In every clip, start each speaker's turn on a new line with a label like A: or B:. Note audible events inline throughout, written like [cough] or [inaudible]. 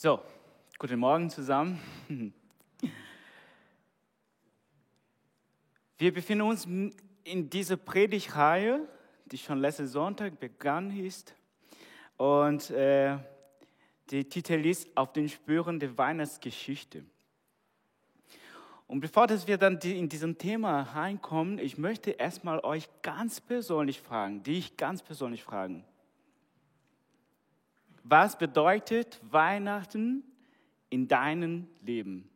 A: So, guten Morgen zusammen. Wir befinden uns in dieser Predigtreihe, die schon letzten Sonntag begann ist. Und äh, der Titel ist Auf den Spuren der Weihnachtsgeschichte. Und bevor dass wir dann in diesem Thema reinkommen, ich möchte erstmal euch ganz persönlich fragen, dich ganz persönlich fragen. Was bedeutet Weihnachten in deinem Leben?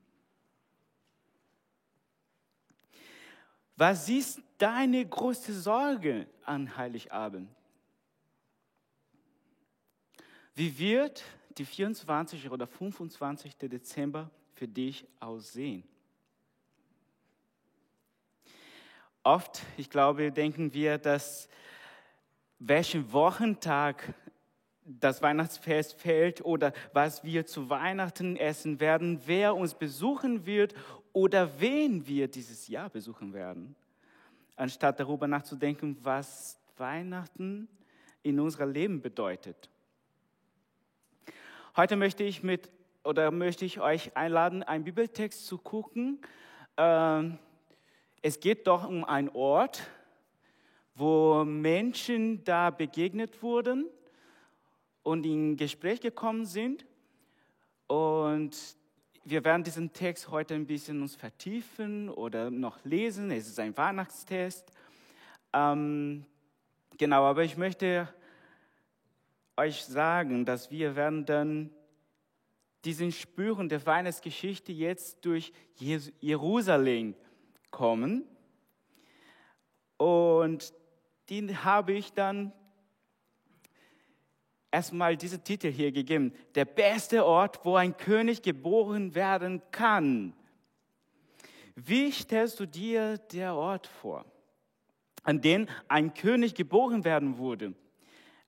A: Was ist deine größte Sorge an Heiligabend? Wie wird die 24. oder 25. Dezember für dich aussehen? Oft, ich glaube, denken wir, dass welchen Wochentag das Weihnachtsfest fällt oder was wir zu Weihnachten essen werden, wer uns besuchen wird oder wen wir dieses Jahr besuchen werden, anstatt darüber nachzudenken, was Weihnachten in unserem Leben bedeutet. Heute möchte ich mit oder möchte ich euch einladen, einen Bibeltext zu gucken. Ähm, es geht doch um einen Ort, wo Menschen da begegnet wurden und in Gespräch gekommen sind. Und wir werden diesen Text heute ein bisschen uns vertiefen oder noch lesen. Es ist ein Weihnachtstest. Ähm, genau, aber ich möchte euch sagen, dass wir werden dann diesen Spüren der Weihnachtsgeschichte jetzt durch Jerusalem kommen. Und den habe ich dann erstmal diesen Titel hier gegeben. Der beste Ort, wo ein König geboren werden kann. Wie stellst du dir der Ort vor, an dem ein König geboren werden wurde?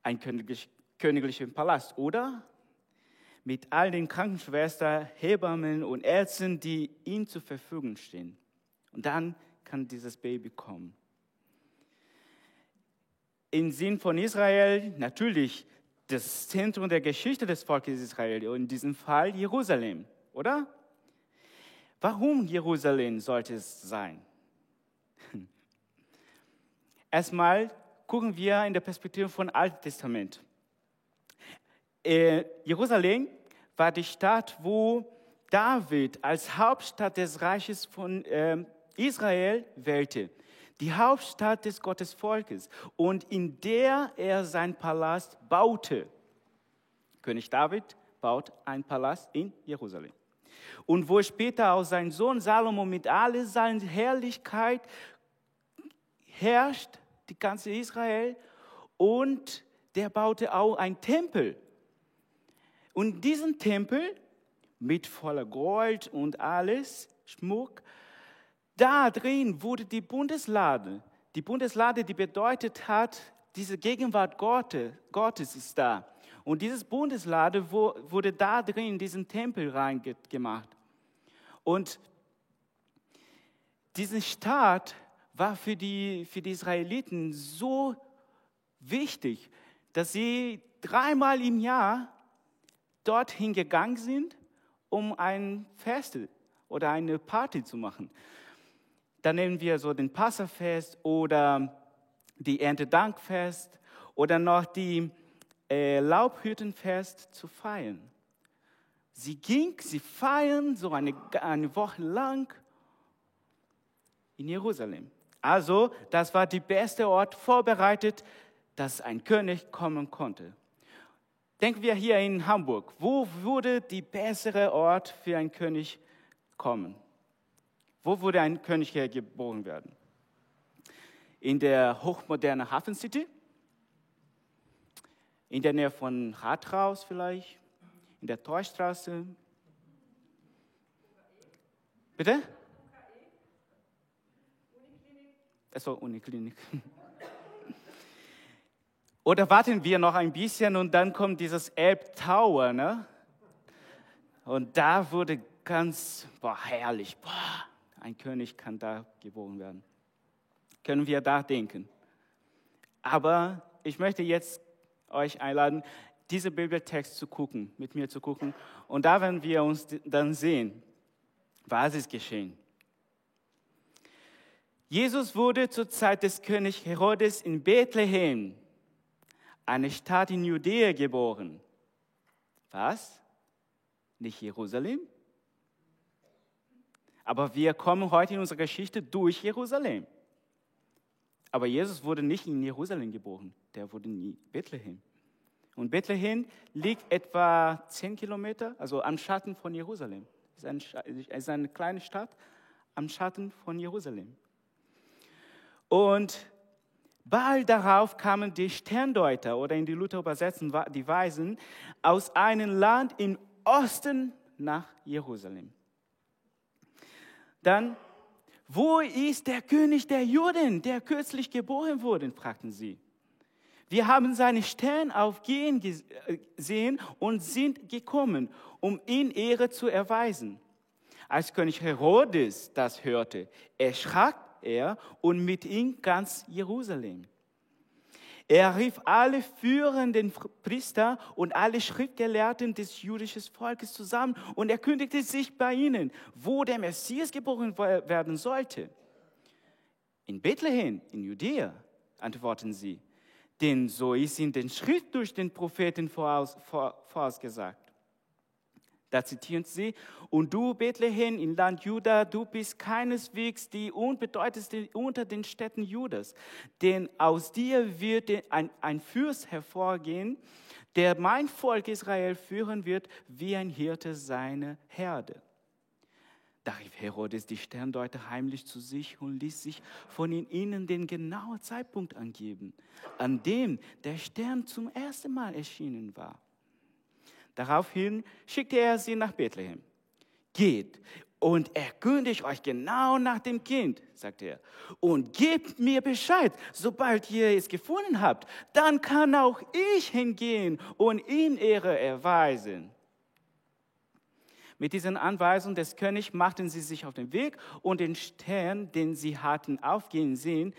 A: Ein königlich, königlicher Palast, oder? Mit all den Krankenschwestern, Hebammen und Ärzten, die ihm zur Verfügung stehen. Und dann kann dieses Baby kommen. Im Sinn von Israel natürlich das Zentrum der Geschichte des Volkes Israel, in diesem Fall Jerusalem, oder? Warum Jerusalem sollte es sein? [laughs] Erstmal gucken wir in der Perspektive von Alten Testament. Äh, Jerusalem war die Stadt, wo David als Hauptstadt des Reiches von äh, Israel wählte die Hauptstadt des Gottesvolkes und in der er sein Palast baute. König David baut einen Palast in Jerusalem. Und wo später auch sein Sohn Salomo mit all seiner Herrlichkeit herrscht, die ganze Israel, und der baute auch einen Tempel. Und diesen Tempel mit voller Gold und alles, Schmuck, da drin wurde die Bundeslade. Die Bundeslade, die bedeutet hat, diese Gegenwart Gottes ist da. Und dieses Bundeslade wurde da drin in diesen Tempel reingemacht. Und diesen Staat war für die, für die Israeliten so wichtig, dass sie dreimal im Jahr dorthin gegangen sind, um ein Fest oder eine Party zu machen. Dann nehmen wir so den Passafest oder die Erntedankfest oder noch die äh, Laubhüttenfest zu feiern. Sie ging, sie feiern so eine, eine Woche lang in Jerusalem. Also, das war der beste Ort vorbereitet, dass ein König kommen konnte. Denken wir hier in Hamburg. Wo würde die bessere Ort für einen König kommen? Wo würde ein König hier geboren werden? In der hochmodernen Hafen City? In der Nähe von Rathaus vielleicht? In der Torstraße? Bitte? Achso, Uniklinik. [laughs] Oder warten wir noch ein bisschen und dann kommt dieses Elb Tower, ne? Und da wurde ganz, boah, herrlich, boah, ein König kann da geboren werden. Können wir da denken. Aber ich möchte jetzt euch einladen, diesen Bibeltext zu gucken, mit mir zu gucken. Und da werden wir uns dann sehen, was ist geschehen. Jesus wurde zur Zeit des Königs Herodes in Bethlehem, eine Stadt in Judäa, geboren. Was? Nicht Jerusalem? Aber wir kommen heute in unserer Geschichte durch Jerusalem. Aber Jesus wurde nicht in Jerusalem geboren, der wurde in Bethlehem. Und Bethlehem liegt etwa zehn Kilometer, also am Schatten von Jerusalem. Es ist eine kleine Stadt am Schatten von Jerusalem. Und bald darauf kamen die Sterndeuter oder in die Luther übersetzen die Weisen aus einem Land im Osten nach Jerusalem. Dann, wo ist der König der Juden, der kürzlich geboren wurde, fragten sie. Wir haben seine Stern aufgehen gesehen und sind gekommen, um ihn Ehre zu erweisen. Als König Herodes das hörte, erschrak er und mit ihm ganz Jerusalem. Er rief alle führenden Priester und alle Schriftgelehrten des jüdischen Volkes zusammen und er kündigte sich bei ihnen, wo der Messias geboren werden sollte. In Bethlehem, in Judäa, antworten sie, denn so ist in den Schrift durch den Propheten voraus, vorausgesagt. Da zitieren sie, und du, Bethlehem, im Land Juda, du bist keineswegs die unbedeutendste unter den Städten Judas, denn aus dir wird ein, ein Fürst hervorgehen, der mein Volk Israel führen wird, wie ein Hirte seine Herde. Da rief Herodes die Sterndeuter heimlich zu sich und ließ sich von ihnen den genauen Zeitpunkt angeben, an dem der Stern zum ersten Mal erschienen war. Daraufhin schickte er sie nach Bethlehem. Geht und erkündigt euch genau nach dem Kind, sagte er, und gebt mir Bescheid, sobald ihr es gefunden habt. Dann kann auch ich hingehen und ihm Ehre erweisen. Mit diesen Anweisungen des Königs machten sie sich auf den Weg und den Stern, den sie hatten aufgehen sehen,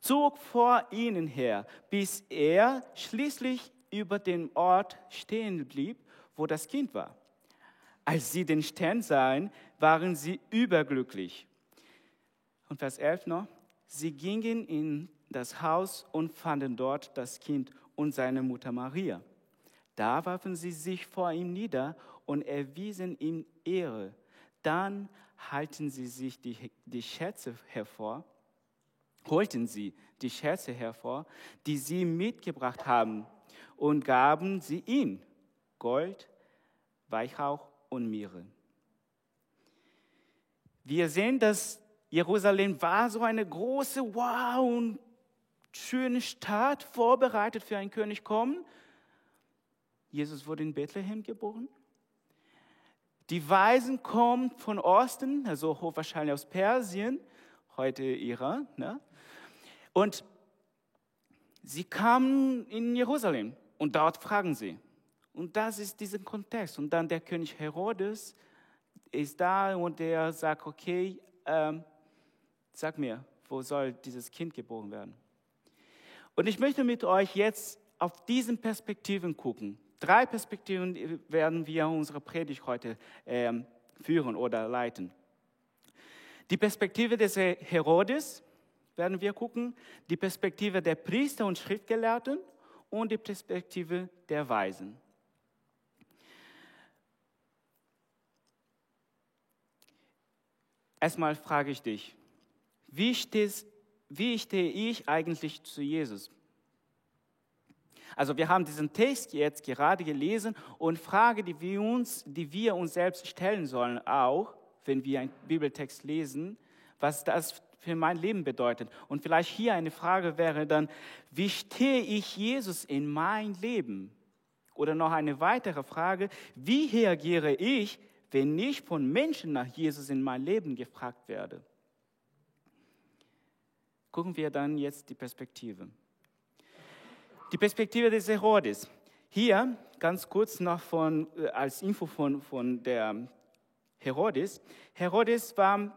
A: zog vor ihnen her, bis er schließlich über den Ort stehen blieb wo das Kind war. Als sie den Stern sahen, waren sie überglücklich. Und Vers 11 noch, sie gingen in das Haus und fanden dort das Kind und seine Mutter Maria. Da warfen sie sich vor ihm nieder und erwiesen ihm Ehre. Dann halten sie sich die, die Schätze hervor, holten sie die Schätze hervor, die sie mitgebracht haben, und gaben sie ihm. Gold, Weihrauch und Myrrhe. Wir sehen, dass Jerusalem war so eine große, wow, und schöne Stadt, vorbereitet für einen König kommen. Jesus wurde in Bethlehem geboren. Die Weisen kommen von Osten, also hochwahrscheinlich aus Persien, heute Iran. Ne? Und sie kamen in Jerusalem und dort fragen sie, und das ist dieser Kontext. Und dann der König Herodes ist da und der sagt, okay, ähm, sag mir, wo soll dieses Kind geboren werden? Und ich möchte mit euch jetzt auf diesen Perspektiven gucken. Drei Perspektiven werden wir unsere Predigt heute ähm, führen oder leiten. Die Perspektive des Herodes werden wir gucken, die Perspektive der Priester und Schriftgelehrten und die Perspektive der Weisen. Erstmal frage ich dich, wie, stehst, wie stehe ich eigentlich zu Jesus? Also wir haben diesen Text jetzt gerade gelesen und Frage, die wir uns, die wir uns selbst stellen sollen, auch wenn wir einen Bibeltext lesen, was das für mein Leben bedeutet. Und vielleicht hier eine Frage wäre dann, wie stehe ich Jesus in mein Leben? Oder noch eine weitere Frage, wie reagiere ich, wenn ich von Menschen nach Jesus in mein Leben gefragt werde. Gucken wir dann jetzt die Perspektive. Die Perspektive des Herodes. Hier ganz kurz noch von, äh, als Info von, von der Herodes. Herodes war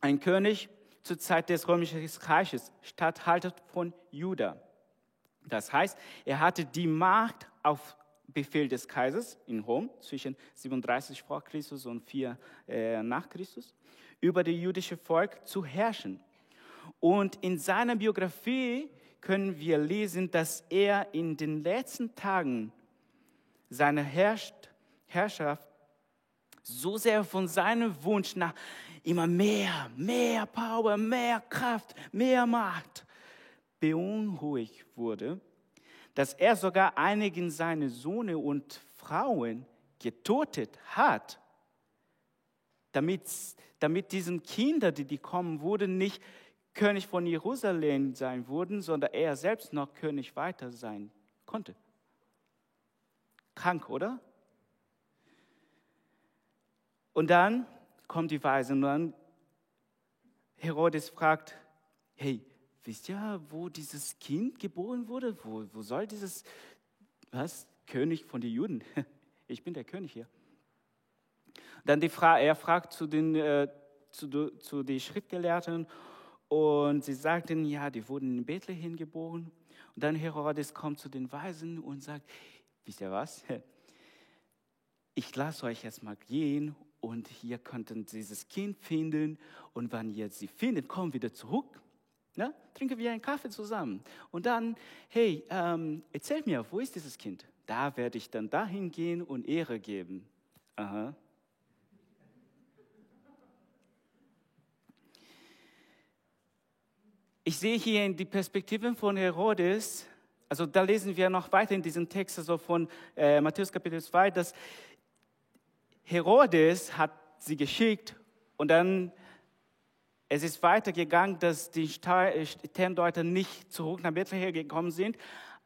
A: ein König zur Zeit des Römischen Reiches, Statthalter von Juda. Das heißt, er hatte die Macht auf Befehl des Kaisers in Rom zwischen 37 vor Christus und 4 äh, nach Christus über das jüdische Volk zu herrschen. Und in seiner Biografie können wir lesen, dass er in den letzten Tagen seiner Herrschaft so sehr von seinem Wunsch nach immer mehr, mehr Power, mehr Kraft, mehr Macht beunruhigt wurde, dass er sogar einigen seiner Söhne und Frauen getötet hat, damit, damit diesen Kinder, die, die kommen wurden, nicht König von Jerusalem sein würden, sondern er selbst noch König weiter sein konnte. Krank, oder? Und dann kommt die Weise und dann Herodes fragt, hey, wisst ihr, wo dieses Kind geboren wurde? Wo, wo soll dieses, was, König von den Juden? [laughs] Ich bin der König hier. Dann die Fra er fragt zu den, äh, zu, zu den Schriftgelehrten und sie sagten, ja, die wurden in Bethlehem geboren. Und dann Herodes kommt zu den Weisen und sagt, wisst ihr was? [laughs] Ich lasse euch jetzt mal gehen und ihr könnt dieses Kind finden und wenn ihr sie findet, kommt wieder zurück. Ne? Trinken wir einen Kaffee zusammen. Und dann, hey, ähm, erzählt mir, wo ist dieses Kind? Da werde ich dann dahin gehen und Ehre geben. Aha. Ich sehe hier in die Perspektive von Herodes, also da lesen wir noch weiter in diesem Text, also von äh, Matthäus Kapitel 2, dass Herodes hat sie geschickt und dann es ist weitergegangen, dass die Sterndeuter nicht zurück nach Bethlehem gekommen sind,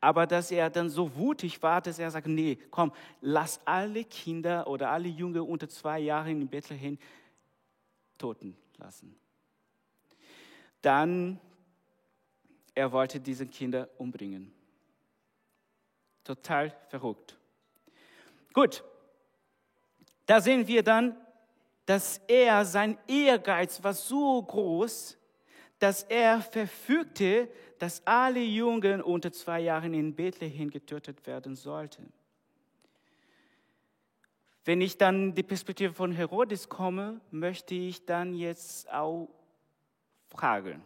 A: aber dass er dann so wutig war, dass er sagt, nee, komm, lass alle Kinder oder alle Jungen unter zwei Jahren in Bethlehem toten lassen. Dann, er wollte diese Kinder umbringen. Total verrückt. Gut, da sehen wir dann, dass er, sein Ehrgeiz war so groß, dass er verfügte, dass alle Jungen unter zwei Jahren in Bethlehem getötet werden sollten. Wenn ich dann die Perspektive von Herodes komme, möchte ich dann jetzt auch fragen.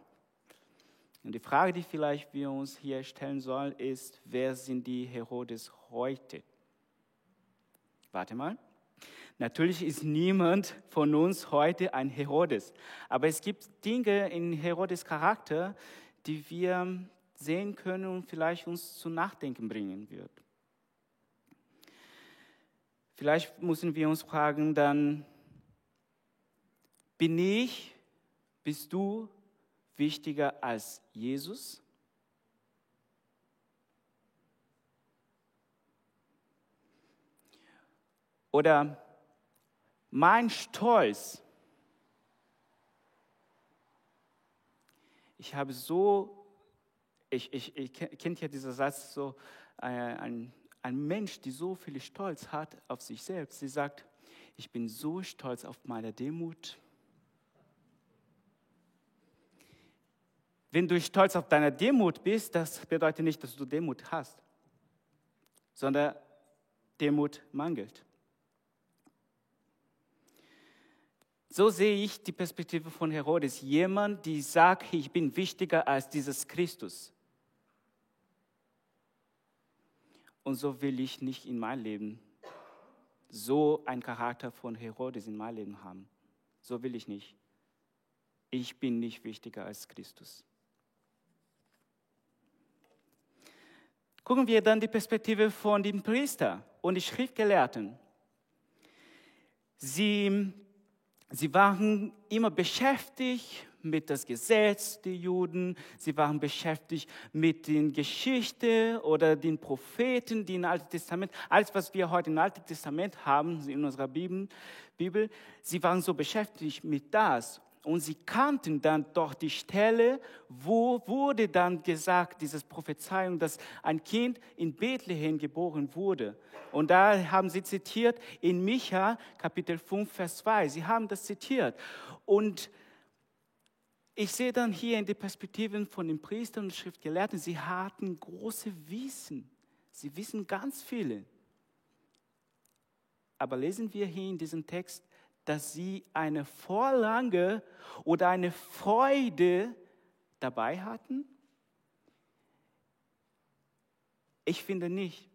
A: Und die Frage, die vielleicht wir uns hier stellen sollen, ist, wer sind die Herodes heute? Warte mal. Natürlich ist niemand von uns heute ein Herodes, aber es gibt Dinge in Herodes Charakter, die wir sehen können und vielleicht uns zu Nachdenken bringen wird. Vielleicht müssen wir uns fragen dann, bin ich, bist du wichtiger als Jesus? Oder mein Stolz, ich habe so, ich, ich, ich kennt ja dieser Satz so, äh, ein, ein Mensch, der so viel Stolz hat auf sich selbst, sie sagt, ich bin so stolz auf meine Demut. Wenn du stolz auf deine Demut bist, das bedeutet nicht, dass du Demut hast, sondern Demut mangelt. So sehe ich die Perspektive von Herodes. Jemand, der sagt, ich bin wichtiger als dieses Christus. Und so will ich nicht in mein Leben so einen Charakter von Herodes in mein Leben haben. So will ich nicht. Ich bin nicht wichtiger als Christus. Gucken wir dann die Perspektive von dem Priester und den Schriftgelehrten. Sie Sie waren immer beschäftigt mit das Gesetz der Juden, sie waren beschäftigt mit den Geschichten oder den Propheten, die im Alten Testament, alles was wir heute im Alten Testament haben in unserer Bibel, sie waren so beschäftigt mit das und sie kannten dann doch die Stelle, wo wurde dann gesagt, diese Prophezeiung, dass ein Kind in Bethlehem geboren wurde. Und da haben sie zitiert in Micha Kapitel 5, Vers 2. Sie haben das zitiert. Und ich sehe dann hier in die Perspektiven von den Priestern und Schriftgelehrten, sie hatten große Wissen. Sie wissen ganz viele. Aber lesen wir hier in diesem Text, dass sie eine Vorlange oder eine Freude dabei hatten? Ich finde nicht.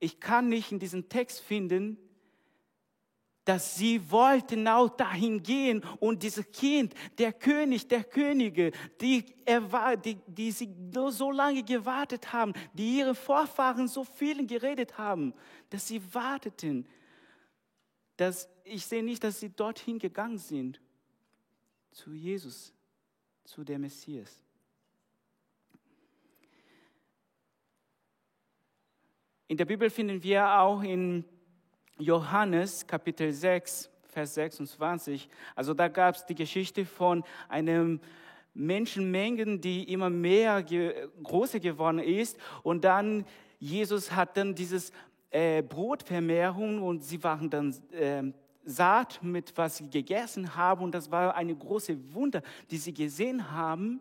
A: Ich kann nicht in diesem Text finden, dass sie wollten auch dahin gehen und dieses Kind, der König, der Könige, die, die, die sie so lange gewartet haben, die ihre Vorfahren so vielen geredet haben, dass sie warteten. Dass, ich sehe nicht, dass sie dorthin gegangen sind, zu Jesus, zu der Messias. In der Bibel finden wir auch in Johannes Kapitel 6, Vers 26. Also da gab es die Geschichte von einem Menschenmengen, die immer mehr ge größer geworden ist. Und dann Jesus hat dann dieses äh, Brotvermehrung und sie waren dann äh, satt mit was sie gegessen haben. Und das war eine große Wunder, die sie gesehen haben.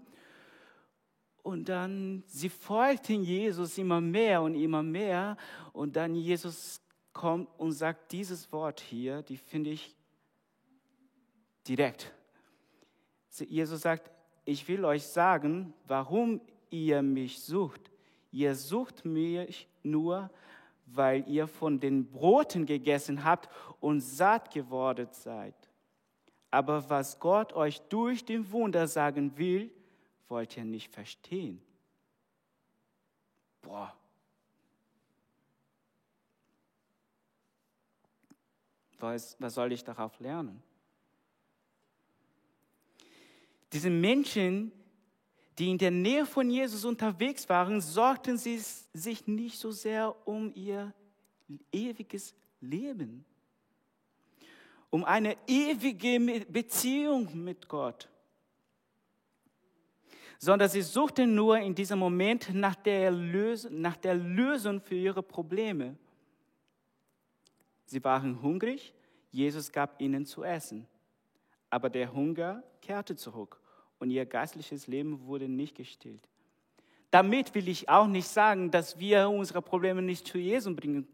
A: Und dann, sie folgten Jesus immer mehr und immer mehr. Und dann Jesus kommt und sagt dieses Wort hier, die finde ich direkt. Jesus sagt, ich will euch sagen, warum ihr mich sucht. Ihr sucht mich nur, weil ihr von den Broten gegessen habt und satt geworden seid. Aber was Gott euch durch den Wunder sagen will, wollt ihr nicht verstehen. Boah, Was, was soll ich darauf lernen? Diese Menschen, die in der Nähe von Jesus unterwegs waren, sorgten sie sich nicht so sehr um ihr ewiges Leben, um eine ewige Beziehung mit Gott, sondern sie suchten nur in diesem Moment nach der, Lösung, nach der Lösung für ihre Probleme. Sie waren hungrig, Jesus gab ihnen zu essen. Aber der Hunger kehrte zurück und ihr geistliches Leben wurde nicht gestillt. Damit will ich auch nicht sagen, dass wir unsere Probleme nicht zu Jesus bringen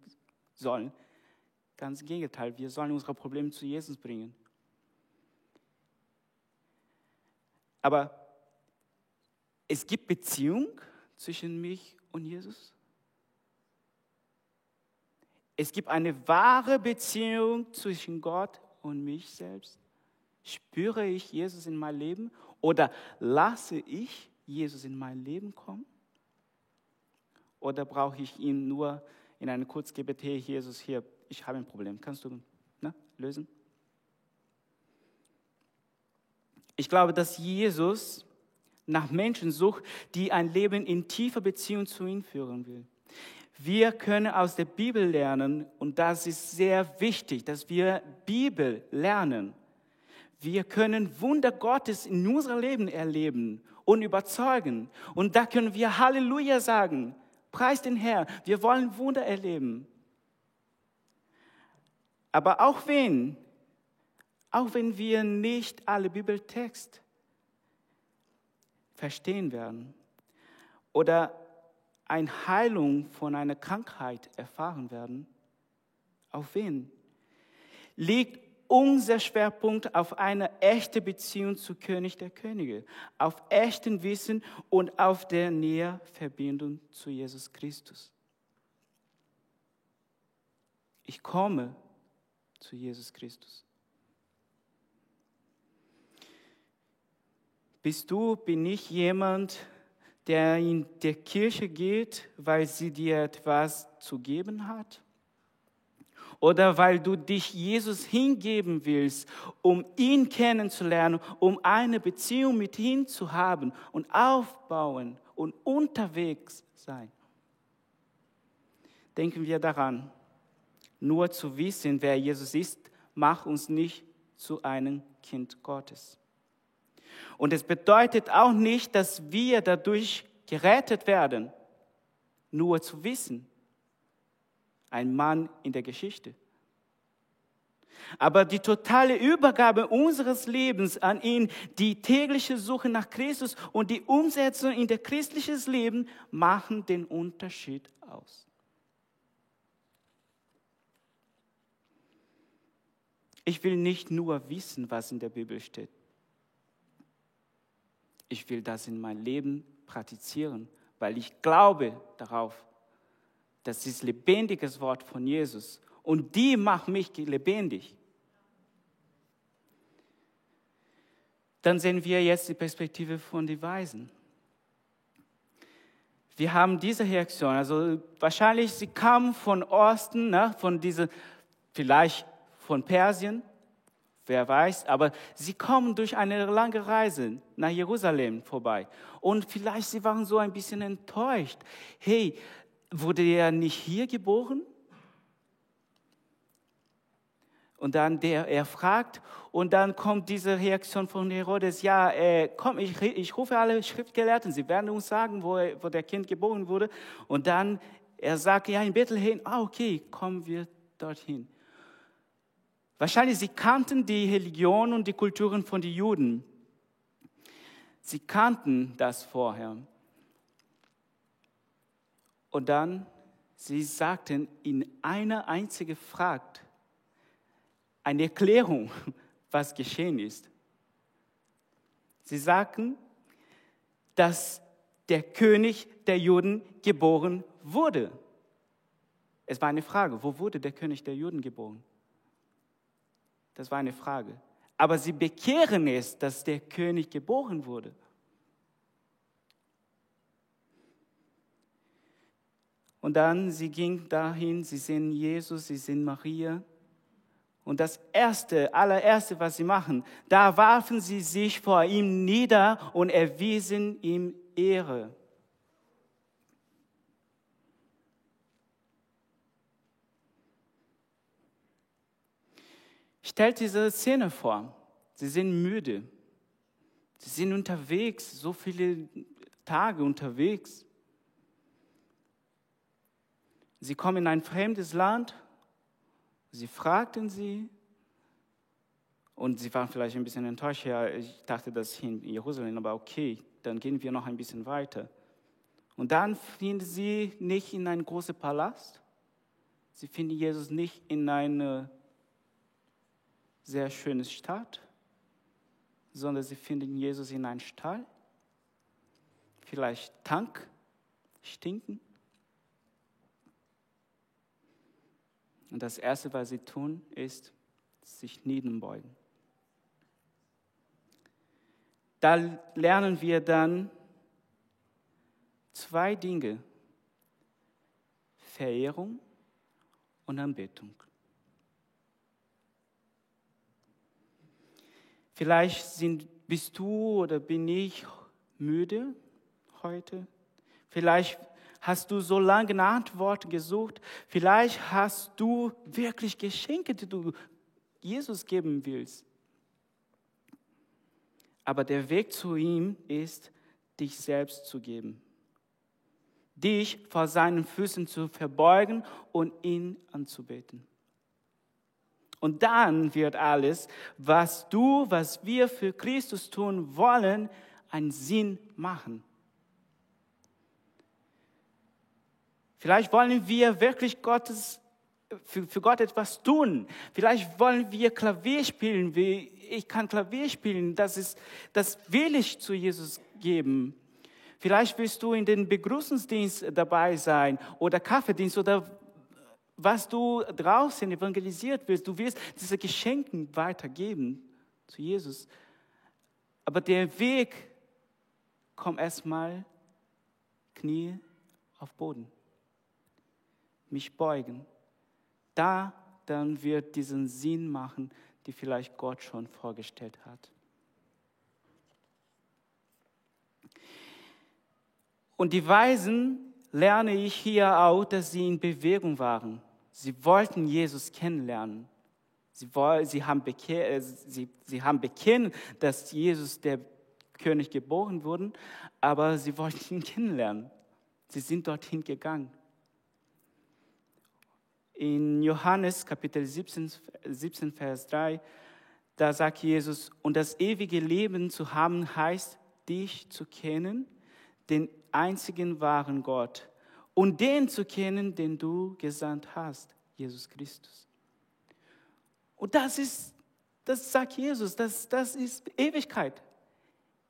A: sollen. Ganz im Gegenteil, wir sollen unsere Probleme zu Jesus bringen. Aber es gibt Beziehung zwischen mich und Jesus. Es gibt eine wahre Beziehung zwischen Gott und mich selbst. Spüre ich Jesus in mein Leben oder lasse ich Jesus in mein Leben kommen? Oder brauche ich ihn nur in einem Kurzgebet, hey Jesus, hier, ich habe ein Problem, kannst du ne, lösen? Ich glaube, dass Jesus nach Menschen sucht, die ein Leben in tiefer Beziehung zu ihm führen will. Wir können aus der Bibel lernen und das ist sehr wichtig, dass wir Bibel lernen. Wir können Wunder Gottes in unserem Leben erleben und überzeugen. Und da können wir Halleluja sagen. Preis den Herr. Wir wollen Wunder erleben. Aber auch wenn, auch wenn wir nicht alle Bibeltext verstehen werden oder eine Heilung von einer Krankheit erfahren werden, auf wen? Liegt unser Schwerpunkt auf eine echte Beziehung zu König der Könige, auf echten Wissen und auf der Nähe Verbindung zu Jesus Christus. Ich komme zu Jesus Christus. Bist du, bin ich jemand, der in die Kirche geht, weil sie dir etwas zu geben hat? Oder weil du dich Jesus hingeben willst, um ihn kennenzulernen, um eine Beziehung mit ihm zu haben und aufbauen und unterwegs sein? Denken wir daran, nur zu wissen, wer Jesus ist, macht uns nicht zu einem Kind Gottes. Und es bedeutet auch nicht, dass wir dadurch gerettet werden, nur zu wissen. Ein Mann in der Geschichte. Aber die totale Übergabe unseres Lebens an ihn, die tägliche Suche nach Christus und die Umsetzung in der christliches Leben machen den Unterschied aus. Ich will nicht nur wissen, was in der Bibel steht. Ich will das in mein Leben praktizieren, weil ich glaube darauf. Das ist lebendiges Wort von Jesus und die macht mich lebendig. Dann sehen wir jetzt die Perspektive von den Weisen. Wir haben diese Reaktion, also wahrscheinlich sie kamen von Osten, ne, von diese, vielleicht von Persien, wer weiß, aber sie kommen durch eine lange Reise nach Jerusalem vorbei. Und vielleicht sie waren so ein bisschen enttäuscht. Hey, wurde er nicht hier geboren? Und dann der, er fragt und dann kommt diese Reaktion von Herodes, ja, äh, komm, ich, ich rufe alle Schriftgelehrten, sie werden uns sagen, wo, wo der Kind geboren wurde. Und dann, er sagt, ja, in Bethlehem, ah, okay, kommen wir dorthin. Wahrscheinlich, sie kannten die Religion und die Kulturen von den Juden. Sie kannten das vorher. Und dann, sie sagten in einer einzigen Frage, eine Erklärung, [laughs] was geschehen ist. Sie sagten, dass der König der Juden geboren wurde. Es war eine Frage, wo wurde der König der Juden geboren? Das war eine Frage. Aber sie bekehren es, dass der König geboren wurde. Und dann, sie ging dahin, sie sehen Jesus, sie sehen Maria. Und das erste, allererste, was sie machen, da warfen sie sich vor ihm nieder und erwiesen ihm Ehre. Stellt diese Szene vor. Sie sind müde. Sie sind unterwegs, so viele Tage unterwegs. Sie kommen in ein fremdes Land Sie fragten sie und sie waren vielleicht ein bisschen enttäuscht. Ja, ich dachte, das ist in Jerusalem, aber okay, dann gehen wir noch ein bisschen weiter. Und dann finden sie nicht in einen großen Palast. Sie finden Jesus nicht in eine sehr schöne Stadt, sondern sie finden Jesus in einem Stall. Vielleicht Tank, stinken. Und das Erste, was sie tun, ist sich niederbeugen. Da lernen wir dann zwei Dinge. Verehrung und Anbetung. Vielleicht sind, bist du oder bin ich müde heute. Vielleicht hast du so lange nach Antworten gesucht. Vielleicht hast du wirklich Geschenke, die du Jesus geben willst. Aber der Weg zu ihm ist, dich selbst zu geben. Dich vor seinen Füßen zu verbeugen und ihn anzubeten. Und dann wird alles, was du, was wir für Christus tun wollen, einen Sinn machen. Vielleicht wollen wir wirklich Gottes, für, für Gott etwas tun. Vielleicht wollen wir Klavier spielen, wie ich kann Klavier spielen. Das, ist, das will ich zu Jesus geben. Vielleicht willst du in den Begrüßungsdienst dabei sein oder Kaffeedienst oder was du draußen evangelisiert willst. Du willst diese Geschenke weitergeben zu Jesus. Aber der Weg kommt erstmal Knie auf Boden mich beugen, da dann wird diesen Sinn machen, die vielleicht Gott schon vorgestellt hat. Und die Weisen lerne ich hier auch, dass sie in Bewegung waren. Sie wollten Jesus kennenlernen. Sie, wollen, sie, haben, bekehr, äh, sie, sie haben bekennen, dass Jesus der König geboren wurde, aber sie wollten ihn kennenlernen. Sie sind dorthin gegangen. In Johannes Kapitel 17, 17, Vers 3, da sagt Jesus, und das ewige Leben zu haben heißt, dich zu kennen, den einzigen wahren Gott, und den zu kennen, den du gesandt hast, Jesus Christus. Und das ist Das sagt Jesus, das, das ist Ewigkeit.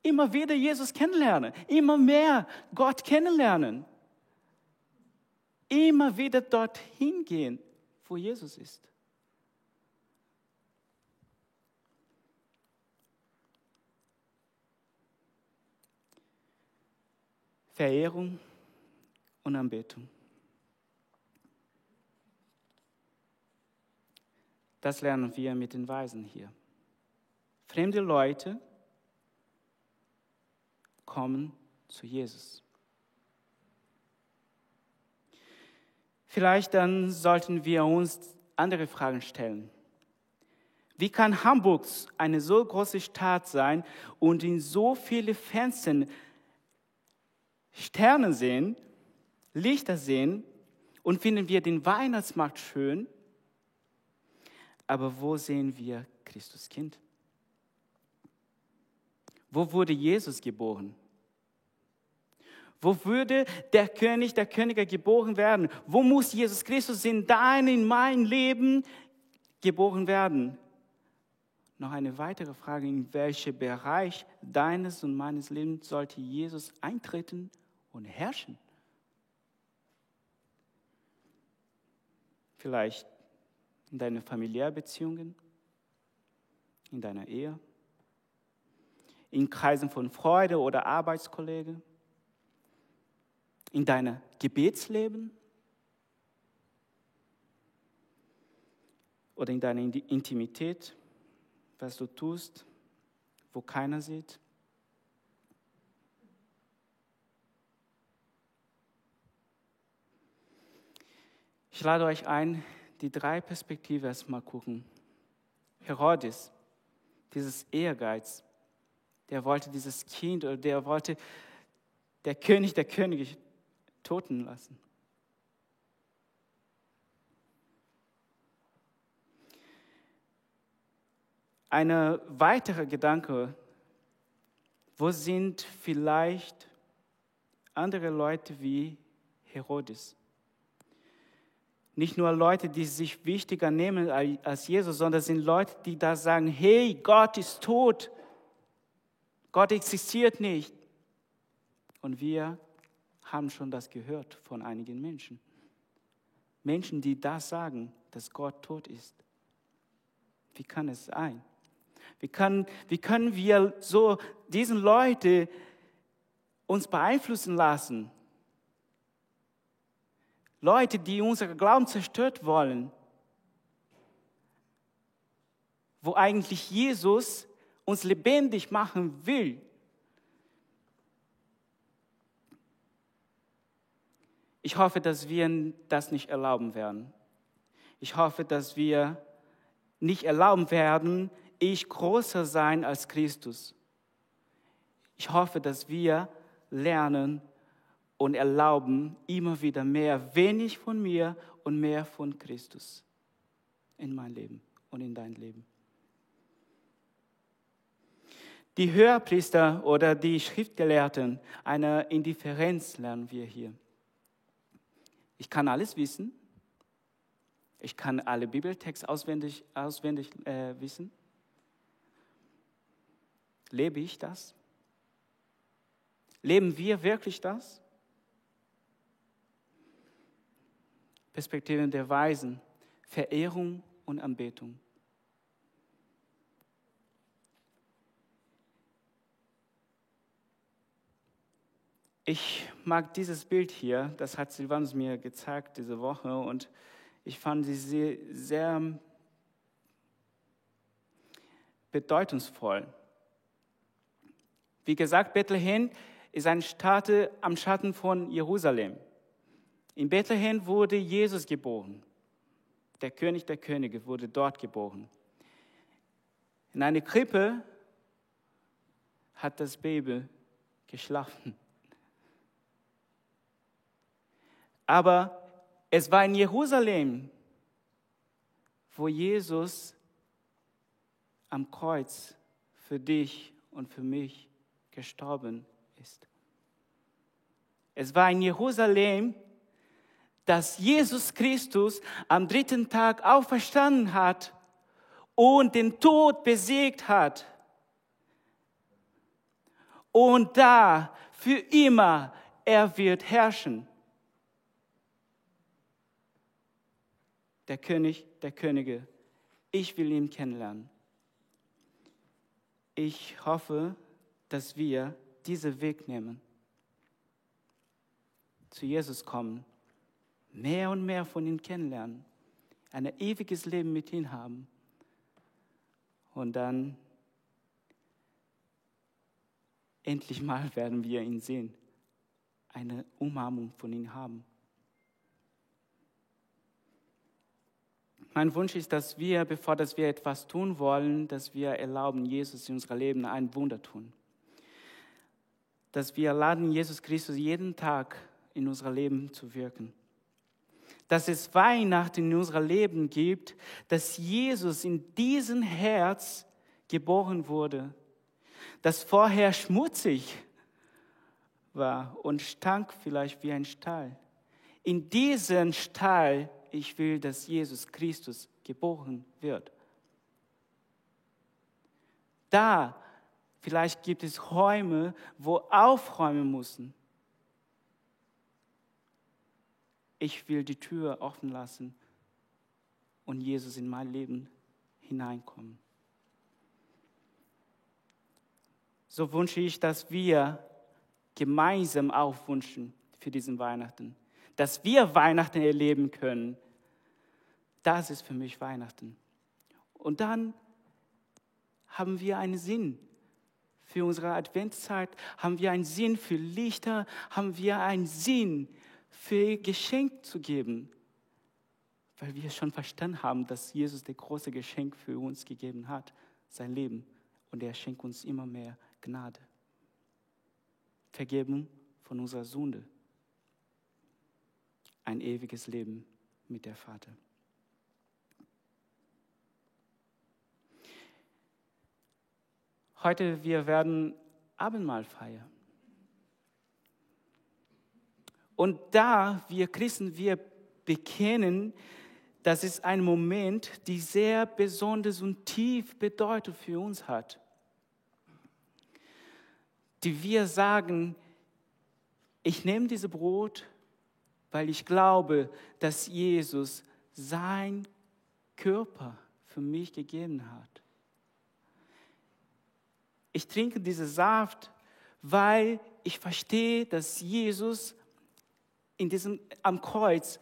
A: Immer wieder Jesus kennenlernen, immer mehr Gott kennenlernen. Immer wieder dorthin gehen, wo Jesus ist. Verehrung und Anbetung. Das lernen wir mit den Weisen hier. Fremde Leute kommen zu Jesus. Vielleicht dann sollten wir uns andere Fragen stellen. Wie kann Hamburg eine so große Stadt sein und in so viele Fenstern Sterne sehen, Lichter sehen und finden wir den Weihnachtsmarkt schön, aber wo sehen wir Christus Kind? Wo wurde Jesus geboren? Wo würde der König der Könige geboren werden? Wo muss Jesus Christus in dein, in mein Leben geboren werden? Noch eine weitere Frage, in welchen Bereich deines und meines Lebens sollte Jesus eintreten und herrschen? Vielleicht in deinen Familiärbeziehungen, in deiner Ehe, in Kreisen von Freude oder Arbeitskollegen, in deinem Gebetsleben oder in deiner Intimität, was du tust, wo keiner sieht. Ich lade euch ein, die drei Perspektiven erstmal gucken. Herodes, dieses Ehrgeiz, der wollte dieses Kind oder der wollte der König der Könige toten lassen. Ein weiterer Gedanke, wo sind vielleicht andere Leute wie Herodes? Nicht nur Leute, die sich wichtiger nehmen als Jesus, sondern sind Leute, die da sagen, hey, Gott ist tot. Gott existiert nicht. Und wir haben schon das gehört von einigen Menschen. Menschen, die das sagen, dass Gott tot ist. Wie kann es sein? Wie, kann, wie können wir so diesen Leute uns beeinflussen lassen? Leute, die unseren Glauben zerstört wollen, wo eigentlich Jesus uns lebendig machen will. Ich hoffe, dass wir das nicht erlauben werden. Ich hoffe, dass wir nicht erlauben werden, ich größer sein als Christus. Ich hoffe, dass wir lernen und erlauben immer wieder mehr, wenig von mir und mehr von Christus in mein Leben und in dein Leben. Die Hörpriester oder die Schriftgelehrten, eine Indifferenz lernen wir hier. Ich kann alles wissen. Ich kann alle Bibeltexte auswendig, auswendig äh, wissen. Lebe ich das? Leben wir wirklich das? Perspektiven der Weisen, Verehrung und Anbetung. Ich mag dieses Bild hier, das hat Silvanus mir gezeigt diese Woche und ich fand sie sehr, sehr bedeutungsvoll. Wie gesagt, Bethlehem ist ein Stadt am Schatten von Jerusalem. In Bethlehem wurde Jesus geboren. Der König der Könige wurde dort geboren. In einer Krippe hat das Baby geschlafen. Aber es war in Jerusalem, wo Jesus am Kreuz für dich und für mich gestorben ist. Es war in Jerusalem, dass Jesus Christus am dritten Tag auferstanden hat und den Tod besiegt hat. Und da für immer er wird herrschen. Der König der Könige. Ich will ihn kennenlernen. Ich hoffe, dass wir diesen Weg nehmen. Zu Jesus kommen, mehr und mehr von ihm kennenlernen, ein ewiges Leben mit ihm haben und dann endlich mal [laughs] werden wir ihn sehen, eine Umarmung von ihm haben. Mein Wunsch ist, dass wir, bevor dass wir etwas tun wollen, dass wir erlauben, Jesus in unserem Leben ein Wunder tun. Dass wir laden Jesus Christus jeden Tag in unser Leben zu wirken. Dass es Weihnachten in unserem Leben gibt, dass Jesus in diesem Herz geboren wurde, das vorher schmutzig war und stank vielleicht wie ein Stall. In diesen Stall ich will, dass Jesus Christus geboren wird. Da, vielleicht gibt es Räume, wo aufräumen müssen. Ich will die Tür offen lassen und Jesus in mein Leben hineinkommen. So wünsche ich, dass wir gemeinsam aufwünschen für diesen Weihnachten, dass wir Weihnachten erleben können, das ist für mich Weihnachten. Und dann haben wir einen Sinn für unsere Adventszeit, haben wir einen Sinn für Lichter, haben wir einen Sinn für Geschenk zu geben, weil wir schon verstanden haben, dass Jesus das große Geschenk für uns gegeben hat, sein Leben. Und er schenkt uns immer mehr Gnade. Vergebung von unserer Sünde. Ein ewiges Leben mit der Vater. Heute wir werden Abendmahl feiern. Und da wir Christen, wir bekennen, dass es ein Moment, die sehr besonders und tief Bedeutung für uns hat. Die wir sagen, ich nehme dieses Brot, weil ich glaube, dass Jesus sein Körper für mich gegeben hat. Ich trinke diesen Saft, weil ich verstehe, dass Jesus in diesem, am Kreuz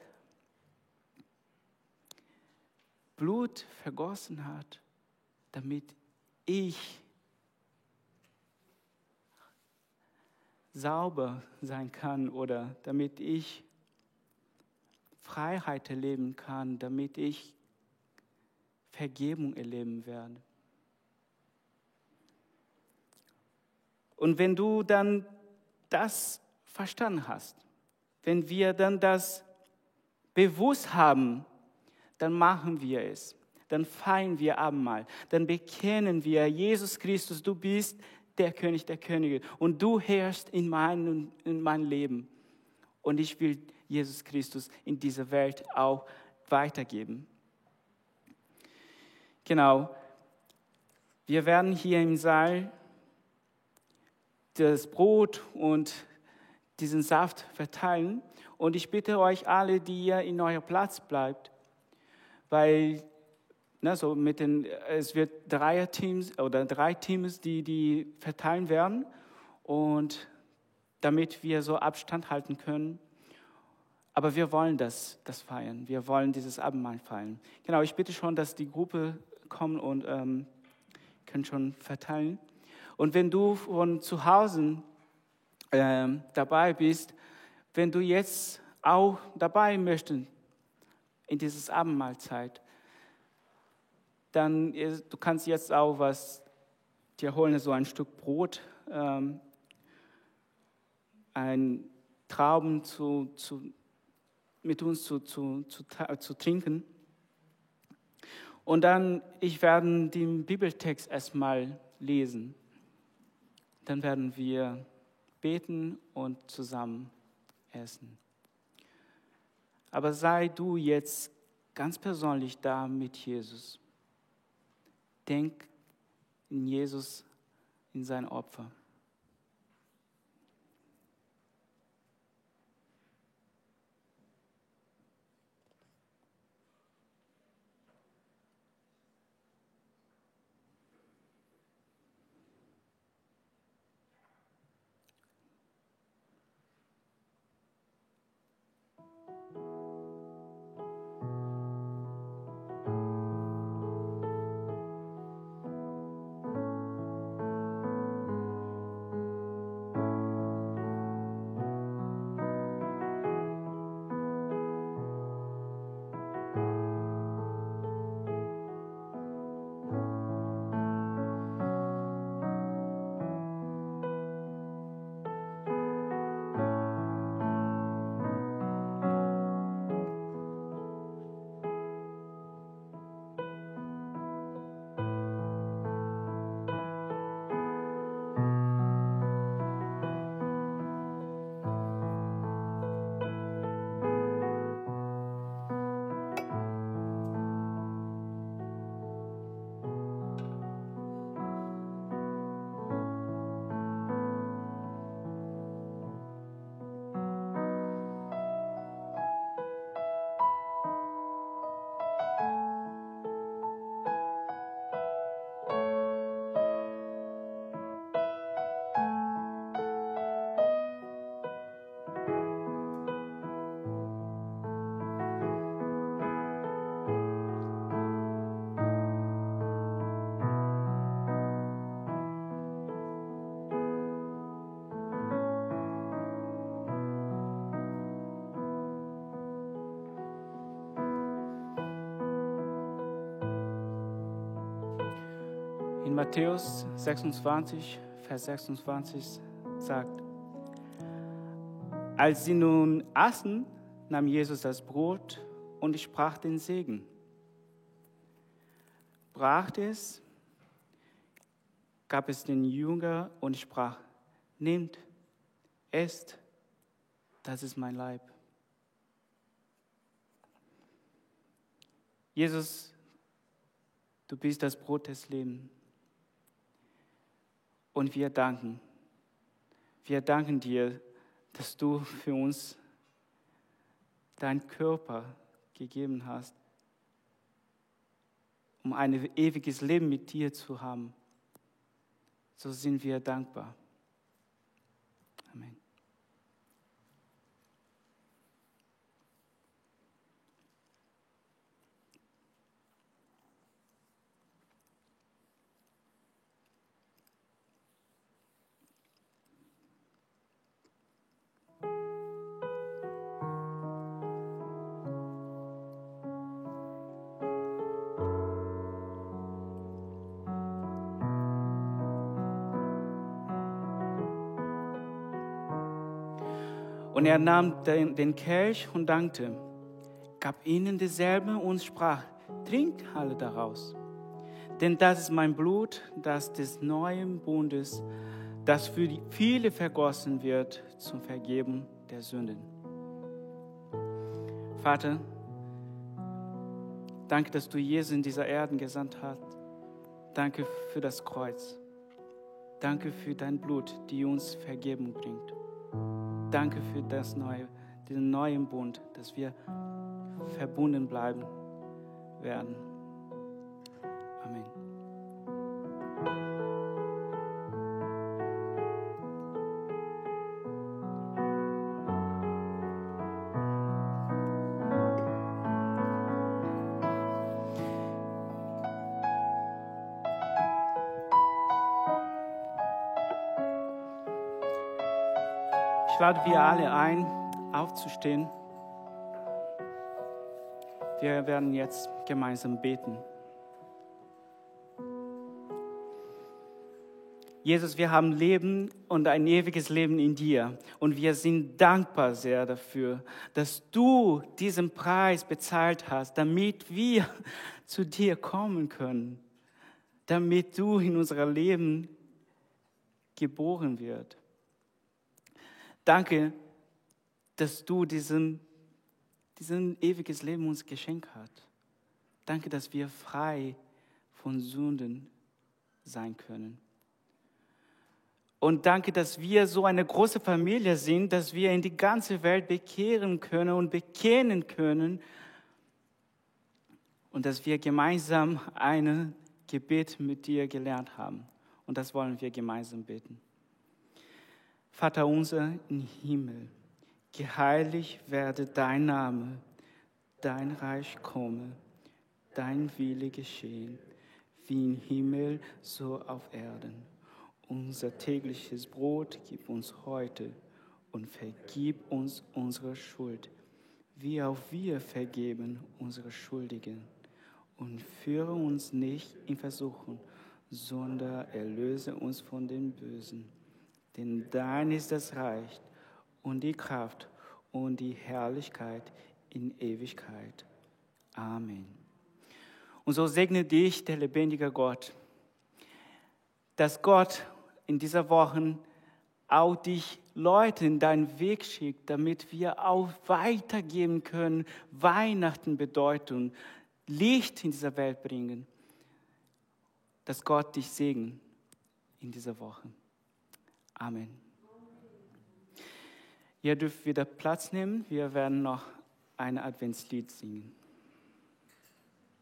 A: Blut vergossen hat, damit ich sauber sein kann oder damit ich Freiheit erleben kann, damit ich Vergebung erleben werde. Und wenn du dann das verstanden hast, wenn wir dann das bewusst haben, dann machen wir es. Dann feiern wir Abendmahl. Dann bekennen wir, Jesus Christus, du bist der König der Könige und du herrschst in mein, in mein Leben. Und ich will Jesus Christus in dieser Welt auch weitergeben. Genau. Wir werden hier im Saal das Brot und diesen Saft verteilen. Und ich bitte euch alle, die ihr in euer Platz bleibt, weil ne, so mit den, es wird drei Teams oder drei Teams, die die verteilen werden. Und damit wir so Abstand halten können. Aber wir wollen das, das feiern. Wir wollen dieses Abendmahl feiern. Genau, ich bitte schon, dass die Gruppe kommt und ähm, können schon verteilen. Und wenn du von zu Hause äh, dabei bist, wenn du jetzt auch dabei möchtest in dieses Abendmahlzeit, dann du kannst jetzt auch was dir holen, so ein Stück Brot, ähm, ein Trauben zu, zu, mit uns zu, zu, zu, zu trinken. Und dann, ich werde den Bibeltext erstmal lesen dann werden wir beten und zusammen essen. Aber sei du jetzt ganz persönlich da mit Jesus. denk in Jesus, in sein Opfer. Matthäus 26, Vers 26 sagt, als sie nun aßen, nahm Jesus das Brot und sprach den Segen, brach es, gab es den Jünger und sprach, nehmt, esst, das ist mein Leib. Jesus, du bist das Brot des Lebens. Und wir danken. Wir danken dir, dass du für uns deinen Körper gegeben hast, um ein ewiges Leben mit dir zu haben. So sind wir dankbar. Und er nahm den, den Kelch und dankte, gab ihnen dieselbe und sprach, trinkt alle daraus. Denn das ist mein Blut, das des neuen Bundes, das für viele vergossen wird zum Vergeben der Sünden. Vater, danke, dass du Jesus in dieser Erde gesandt hast. Danke für das Kreuz. Danke für dein Blut, die uns Vergebung bringt. Danke für das neue, diesen neuen Bund, dass wir verbunden bleiben werden. Amen. Lade wir alle ein, aufzustehen. Wir werden jetzt gemeinsam beten. Jesus, wir haben Leben und ein ewiges Leben in dir. Und wir sind dankbar sehr dafür, dass du diesen Preis bezahlt hast, damit wir [laughs] zu dir kommen können, damit du in unser Leben geboren wird. Danke, dass du diesen, diesen ewiges Leben uns geschenkt hast. Danke, dass wir frei von Sünden sein können. Und danke, dass wir so eine große Familie sind, dass wir in die ganze Welt bekehren können und bekennen können und dass wir gemeinsam ein Gebet mit dir gelernt haben. Und das wollen wir gemeinsam beten. Vater unser im Himmel, geheiligt werde dein Name, dein Reich komme, dein Wille geschehen, wie im Himmel, so auf Erden. Unser tägliches Brot gib uns heute und vergib uns unsere Schuld, wie auch wir vergeben unsere Schuldigen. Und führe uns nicht in Versuchung, sondern erlöse uns von dem Bösen. Denn dein ist das Reich und die Kraft und die Herrlichkeit in Ewigkeit. Amen. Und so segne dich der lebendige Gott, dass Gott in dieser Woche auch dich Leute in deinen Weg schickt, damit wir auch weitergeben können, Weihnachten Bedeutung, Licht in dieser Welt bringen, dass Gott dich segnet in dieser Woche. Amen. Ihr dürft wieder Platz nehmen. Wir werden noch ein Adventslied singen.